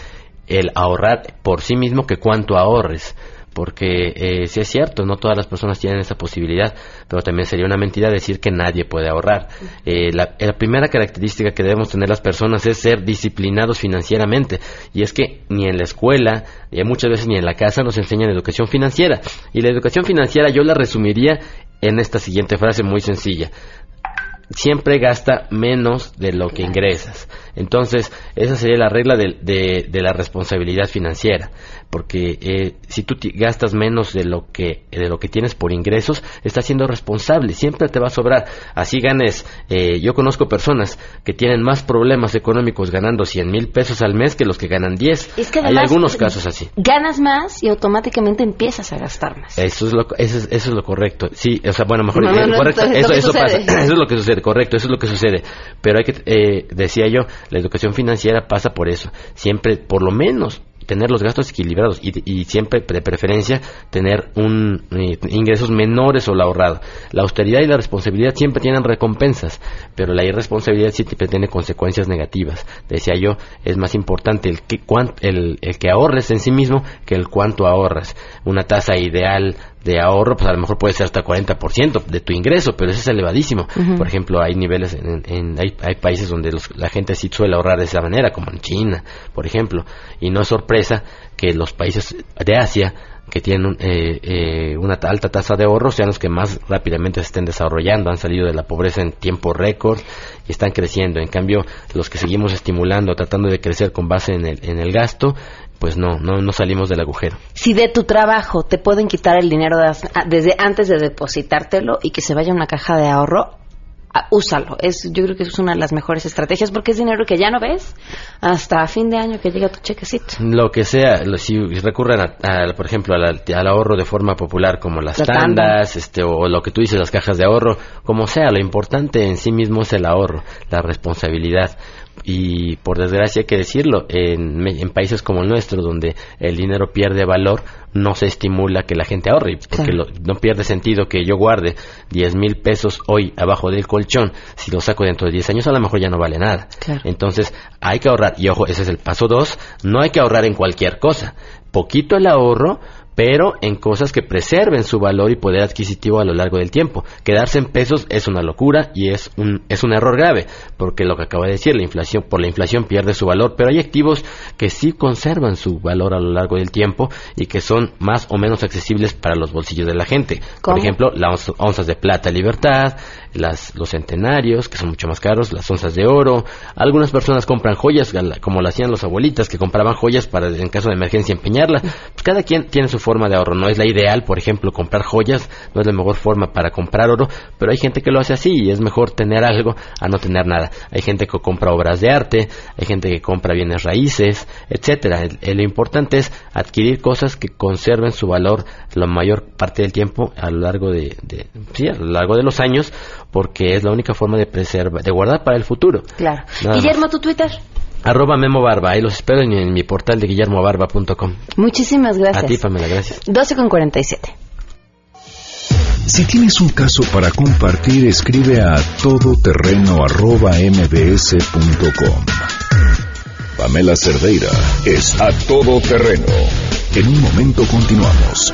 S13: el ahorrar por sí mismo que cuánto ahorres. Porque eh, sí es cierto, no todas las personas tienen esa posibilidad, pero también sería una mentira decir que nadie puede ahorrar. Eh, la, la primera característica que debemos tener las personas es ser disciplinados financieramente. Y es que ni en la escuela, y muchas veces ni en la casa nos enseñan educación financiera. Y la educación financiera yo la resumiría en esta siguiente frase muy sencilla siempre gasta menos de lo que ingresas. Entonces, esa sería la regla de, de- de la responsabilidad financiera, porque eh, si tú gastas menos de lo que de lo que tienes por ingresos, estás siendo responsable. Siempre te va a sobrar. Así ganes. eh, yo conozco personas que tienen más problemas económicos ganando 100 mil pesos al mes que los que ganan 10.
S1: Es que
S13: Hay algunos casos así.
S1: Ganas más y automáticamente empiezas a gastar más.
S13: Eso es lo eso es, eso es lo correcto. Sí, o sea, bueno, mejor
S1: No, no,
S13: eh,
S1: no,
S13: correcto.
S1: lo
S13: Eso eso pasa. Eso es lo que sucede, correcto, eso es lo que sucede. Pero hay que eh, decía yo, la educación financiera pasa por eso. Siempre por lo menos tener los gastos equilibrados y, y siempre de preferencia tener un eh, ingresos menores o lo ahorrado. La austeridad y la responsabilidad siempre tienen recompensas, pero la irresponsabilidad siempre tiene consecuencias negativas. Decía yo, es más importante el que el, el que ahorres en sí mismo que el cuánto ahorras. Una tasa ideal de ahorro, pues a lo mejor puede ser hasta 40% de tu ingreso, pero eso es elevadísimo. Por ejemplo, hay niveles, en, en- hay, hay países donde los- la gente sí suele ahorrar de esa manera, como en China, por ejemplo. Y no es sorpresa que los países de Asia que tienen un- eh, eh, una ta- alta tasa de ahorro sean los que más rápidamente se estén desarrollando, han salido de la pobreza en tiempo récord y están creciendo. En cambio, los que seguimos estimulando, tratando de crecer con base en el, en el gasto, pues no, no, no salimos del agujero.
S1: Si de tu trabajo te pueden quitar el dinero de as- a- desde antes de depositártelo y que se vaya a una caja de ahorro, ah, úsalo. Es, yo creo que es una de las mejores estrategias porque es dinero que ya no ves hasta fin de año que llega tu chequecito.
S13: Lo que sea, lo- si recurren, a, a, por ejemplo, al, al ahorro de forma popular, como las
S1: La tanda.
S13: tandas, este, o lo que tú dices, las cajas de ahorro, como sea, lo importante en sí mismo es el ahorro, la responsabilidad. Y por desgracia hay que decirlo, en, en países como el nuestro, donde el dinero pierde valor, no se estimula que la gente ahorre, porque lo- no pierde sentido que yo guarde 10 mil pesos hoy abajo del colchón, si lo saco dentro de 10 años a lo mejor ya no vale nada.
S1: Claro.
S13: Entonces, hay que ahorrar. Y ojo, ese es el paso dos. No hay que ahorrar en cualquier cosa. Poquito el ahorro, pero en cosas que preserven su valor y poder adquisitivo a lo largo del tiempo. Quedarse en pesos es una locura y es un, es un error grave, porque lo que acabo de decir, la inflación, por la inflación pierde su valor, pero hay activos que sí conservan su valor a lo largo del tiempo y que son más o menos accesibles para los bolsillos de la gente.
S1: ¿Cómo?
S13: Por ejemplo, las onzas de plata libertad, las, los centenarios, que son mucho más caros, las onzas de oro. Algunas personas compran joyas, como lo hacían los abuelitas, que compraban joyas para en caso de emergencia empeñarla. Pues cada quien tiene su forma de ahorro. No es la ideal, por ejemplo, comprar joyas, no es la mejor forma para comprar oro, pero hay gente que lo hace así y es mejor tener algo a no tener nada. Hay gente que compra obras de arte, hay gente que compra bienes raíces, etcétera. Lo importante es adquirir cosas que conserven su valor la mayor parte del tiempo a lo largo de, de- sí, a lo largo de los años, porque es la única forma de preservar, de guardar para el futuro.
S1: Claro.
S13: Nada
S1: Guillermo, tu Twitter.
S13: Arroba Memo Barba, ahí los espero en, en mi portal de guillermobarba.com.
S1: Muchísimas gracias.
S13: A ti, Pamela, gracias.
S1: 12 con 47.
S4: Si tienes un caso para compartir, escribe a todoterreno.mbs.com. Pamela Cerdeira es a todoterreno. En un momento continuamos.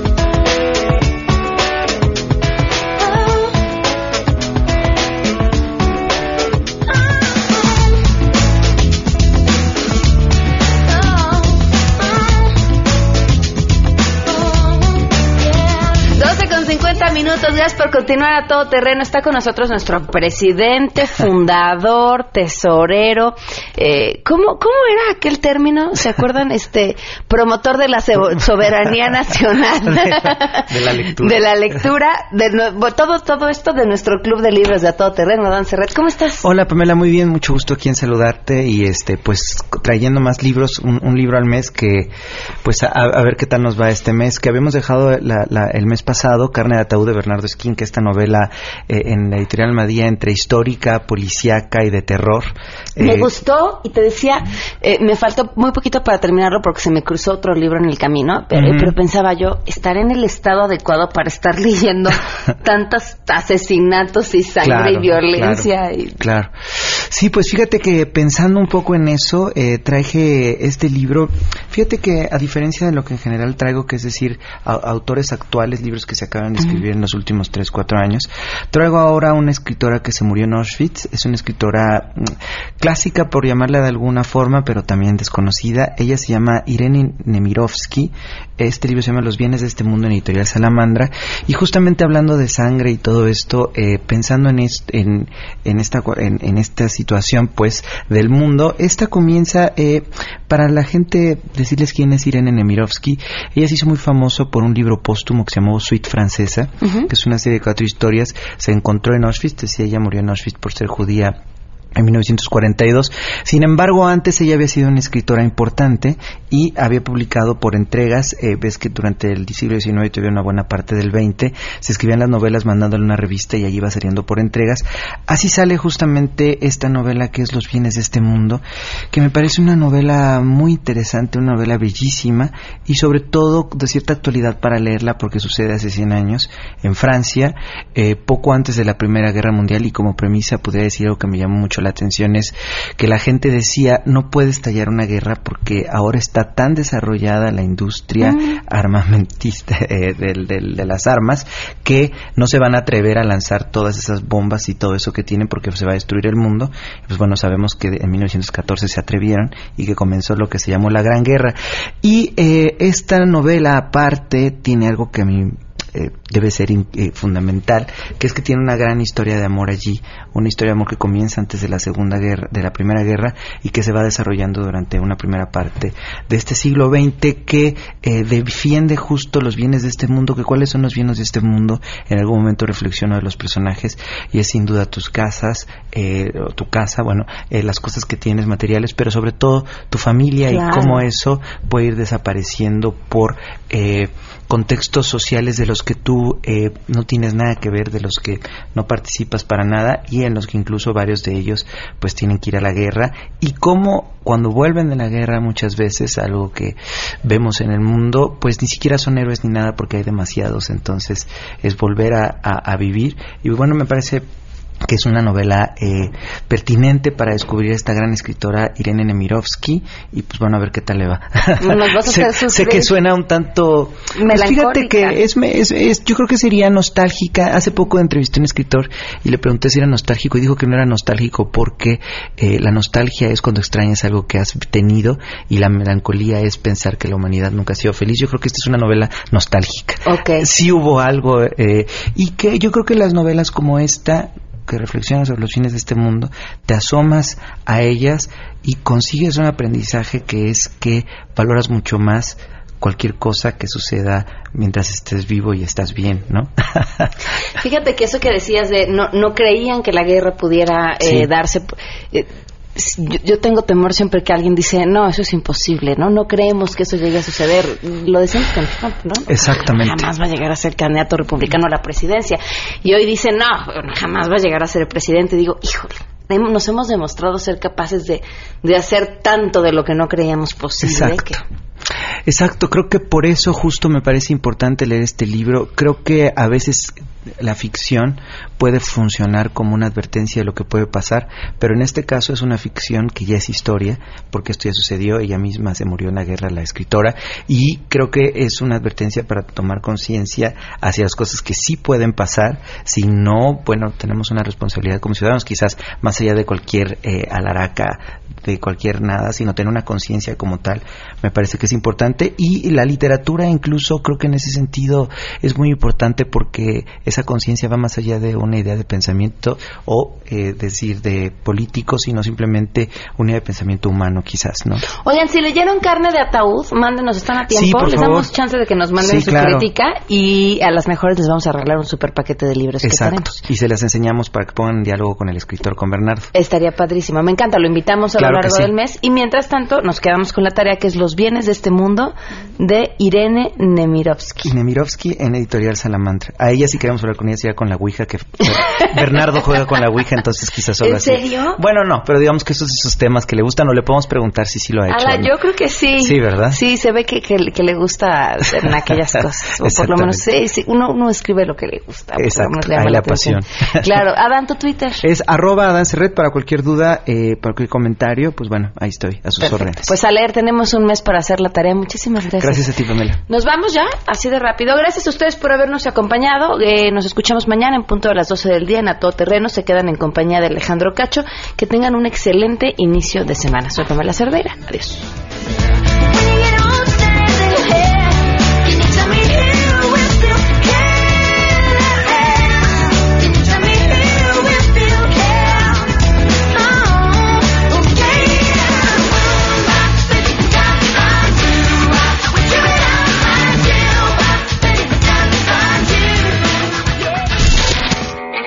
S1: Gracias por continuar a todo terreno. Está con nosotros nuestro presidente, fundador, tesorero. Eh, ¿cómo, ¿Cómo era aquel término? ¿Se acuerdan? Este promotor de la so- soberanía nacional.
S15: De la lectura.
S1: De la lectura. De todo, todo esto de nuestro club de libros de a todo terreno. Dan Serret, ¿cómo estás?
S15: Hola Pamela, muy bien, mucho gusto aquí en saludarte y este pues trayendo más libros, un, un libro al mes que pues a, a ver qué tal nos va este mes, que habíamos dejado la- la- el mes pasado, Carne de Ataúd de Bernardo Esquín, que esta novela eh, en la editorial Madía entre histórica, policíaca y de terror.
S1: Me
S15: Eh,
S1: gustó y te decía, eh, me faltó muy poquito para terminarlo porque se me cruzó otro libro en el camino, pero,
S15: Ujú.
S1: pero pensaba yo, estaré en el estado adecuado para estar leyendo tantos asesinatos y sangre
S15: Claro,
S1: y violencia.
S15: claro,
S1: y-
S15: claro. Sí, pues fíjate que pensando un poco en eso, eh, traje este libro. Fíjate que a diferencia de lo que en general traigo, que es decir, a- autores actuales, libros que se acaban de escribir en los últimos 3, 4 años, traigo ahora una escritora que se murió en Auschwitz. Es una escritora mm, clásica, por llamarla de alguna forma, pero también desconocida. Ella se llama Irene Nemirovsky. Este libro se llama Los bienes de este mundo en Editorial Salamandra. Y justamente hablando de sangre y todo esto, eh, pensando en, est- en, en esta, en, en esta situación, pues, del mundo, esta comienza, eh, para la gente, decirles quién es Irene Nemirovsky. Ella se hizo muy famoso por un libro póstumo que se llamó Suite Francesa, que es una serie de cuatro historias. Se encontró en Auschwitz, decía ella murió en Auschwitz por ser judía en 1942. Sin embargo, antes ella había sido una escritora importante y había publicado por entregas, eh, ves que durante el siglo XIX y todavía una buena parte del XX, se escribían las novelas mandándole una revista y allí iba saliendo por entregas. Así sale justamente esta novela que es Los bienes de este mundo, que me parece una novela muy interesante, una novela bellísima y sobre todo de cierta actualidad para leerla porque sucede hace 100 años en Francia, eh, poco antes de la Primera Guerra Mundial y como premisa podría decir algo que me llamó mucho la atención es que la gente decía no puede estallar una guerra porque ahora está tan desarrollada la industria
S1: Mm.
S15: armamentista eh, del- del- de las armas que no se van a atrever a lanzar todas esas bombas y todo eso que tienen porque se va a destruir el mundo. Pues bueno, sabemos que en 1914 se atrevieron y que comenzó lo que se llamó la Gran Guerra. Y eh, esta novela aparte tiene algo que a mí eh, debe ser in- eh, fundamental, que es que tiene una gran historia de amor allí, una historia de amor que comienza antes de la segunda guerra, de la primera guerra y que se va desarrollando durante una primera parte de este siglo XX que eh, defiende justo los bienes de este mundo, que cuáles son los bienes de este mundo, en algún momento reflexiono de los personajes y es sin duda tus casas, eh, o tu casa, bueno, eh, las cosas que tienes materiales, pero sobre todo tu familia
S1: Claro.
S15: y cómo eso puede ir desapareciendo por eh, contextos sociales de los que tú eh, no tienes nada que ver, de los que no participas para nada y en los que incluso varios de ellos pues tienen que ir a la guerra. Y cómo cuando vuelven de la guerra muchas veces algo que vemos en el mundo pues ni siquiera son héroes ni nada porque hay demasiados. Entonces es volver a- a vivir. Y bueno me parece que es una novela eh, pertinente para descubrir a esta gran escritora Irene Nemirovsky y pues bueno a ver qué tal le va.
S1: Nos vas a
S15: sé,
S1: hacer
S15: sé que suena un tanto pues fíjate que es, me- es- es- yo creo que sería nostálgica. Hace poco entrevisté a un escritor y le pregunté si era nostálgico y dijo que no era nostálgico porque eh, la nostalgia es cuando extrañas algo que has tenido y la melancolía es pensar que la humanidad nunca ha sido feliz. Yo creo que esta es una novela nostálgica. Sí hubo algo eh, y que yo creo que las novelas como esta que reflexionan sobre los fines de este mundo, te asomas a ellas y consigues un aprendizaje que es que valoras mucho más cualquier cosa que suceda mientras estés vivo y estás bien, ¿no?
S1: Fíjate que eso que decías de no, no creían que la guerra pudiera eh, darse. eh, yo, yo tengo temor siempre que alguien dice, no, eso es imposible, ¿no? No creemos que eso llegue a suceder. Lo decimos con Trump, ¿no?
S15: Exactamente.
S1: Jamás va a llegar a ser candidato republicano a la presidencia. Y hoy dicen, no, jamás va a llegar a ser el presidente. Digo, híjole, nos hemos demostrado ser capaces de, de hacer tanto de lo que no creíamos posible.
S15: Exacto.
S1: que-
S15: Exacto, creo que por eso justo me parece importante leer este libro. Creo que a veces la ficción puede funcionar como una advertencia de lo que puede pasar, pero en este caso es una ficción que ya es historia, porque esto ya sucedió, ella misma se murió en la guerra, la escritora, y creo que es una advertencia para tomar conciencia hacia las cosas que sí pueden pasar, si no, bueno, tenemos una responsabilidad como ciudadanos, quizás más allá de cualquier eh, alaraca, de cualquier nada, sino tener una conciencia como tal, me parece que es importante, y la literatura incluso creo que en ese sentido es muy importante porque esa conciencia va más allá de una idea de pensamiento o eh, decir de político, sino simplemente una idea de pensamiento humano quizás, ¿no?
S1: Oigan, si leyeron Carne de Ataúd, mándenos, están a tiempo.
S15: Sí, por
S1: les
S15: favor.
S1: damos chance de que nos manden
S15: Sí,
S1: su
S15: claro.
S1: crítica y a las mejores les vamos a arreglar un super paquete de libros que
S15: Exacto.
S1: tenemos.
S15: Y se las enseñamos para que pongan en diálogo con el escritor, con Bernardo.
S1: Estaría padrísimo. Me encanta, lo invitamos a
S15: Claro
S1: lo
S15: que
S1: largo
S15: sí.
S1: del mes. Y mientras tanto, nos quedamos con la tarea que es Los bienes de este mundo de Irene Nemirovsky.
S15: Nemirovsky en Editorial Salamandra. A ella sí queremos hablar con ella, sería con la Ouija, que Bernardo juega con la Ouija, entonces quizás solo
S1: ¿En
S15: así.
S1: serio?
S15: Bueno, no, pero digamos que esos esos temas que le gustan, o le podemos preguntar si sí lo ha hecho.
S1: Ala,
S15: ¿no?
S1: yo creo que sí.
S15: Sí, ¿verdad?
S1: Sí, se ve que, que, que le gusta hacer en aquellas cosas. O por lo menos, sí, sí, uno, uno escribe lo que le gusta.
S15: Exacto,
S1: le llama
S15: ahí
S1: la
S15: pasión.
S1: Claro, Adán, tu Twitter.
S15: Es arroba Adán Serret para cualquier duda, eh, para cualquier comentario, pues bueno, ahí estoy, a sus
S1: Perfecto.
S15: órdenes.
S1: Pues a leer, tenemos un mes para hacer la tarea. Muchísimas gracias.
S15: Gracias a ti, Pamela.
S1: Nos vamos ya, así de rápido. Gracias a ustedes por habernos acompañado. Eh, nos escuchamos mañana en punto de las 12 del día en A Todo Terreno. Se quedan en compañía de Alejandro Cacho. Que tengan un excelente inicio de semana. Soy Pamela Cerdeira. Adiós.